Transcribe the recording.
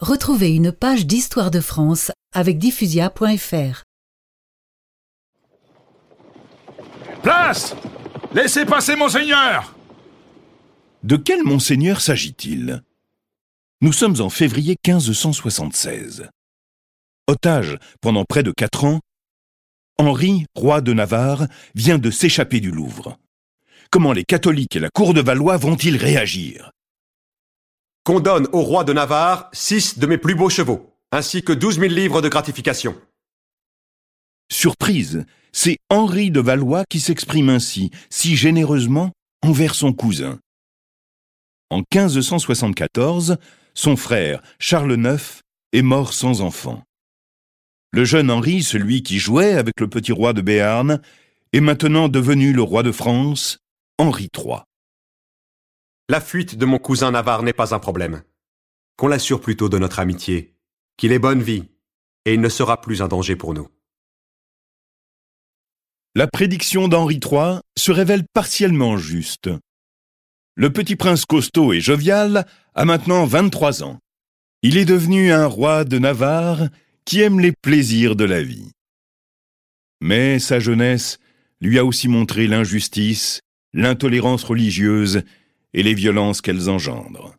Retrouvez une page d'histoire de France avec diffusia.fr. Place Laissez passer, monseigneur De quel monseigneur s'agit-il? Nous sommes en février 1576. Otage pendant près de quatre ans, Henri, roi de Navarre, vient de s'échapper du Louvre. Comment les catholiques et la cour de Valois vont-ils réagir? Qu'on donne au roi de Navarre six de mes plus beaux chevaux, ainsi que douze mille livres de gratification. Surprise, c'est Henri de Valois qui s'exprime ainsi, si généreusement, envers son cousin. En 1574, son frère, Charles IX, est mort sans enfant. Le jeune Henri, celui qui jouait avec le petit roi de Béarn, est maintenant devenu le roi de France, Henri III. La fuite de mon cousin Navarre n'est pas un problème. Qu'on l'assure plutôt de notre amitié, qu'il ait bonne vie, et il ne sera plus un danger pour nous. La prédiction d'Henri III se révèle partiellement juste. Le petit prince costaud et jovial a maintenant 23 ans. Il est devenu un roi de Navarre qui aime les plaisirs de la vie. Mais sa jeunesse lui a aussi montré l'injustice, l'intolérance religieuse et les violences qu'elles engendrent.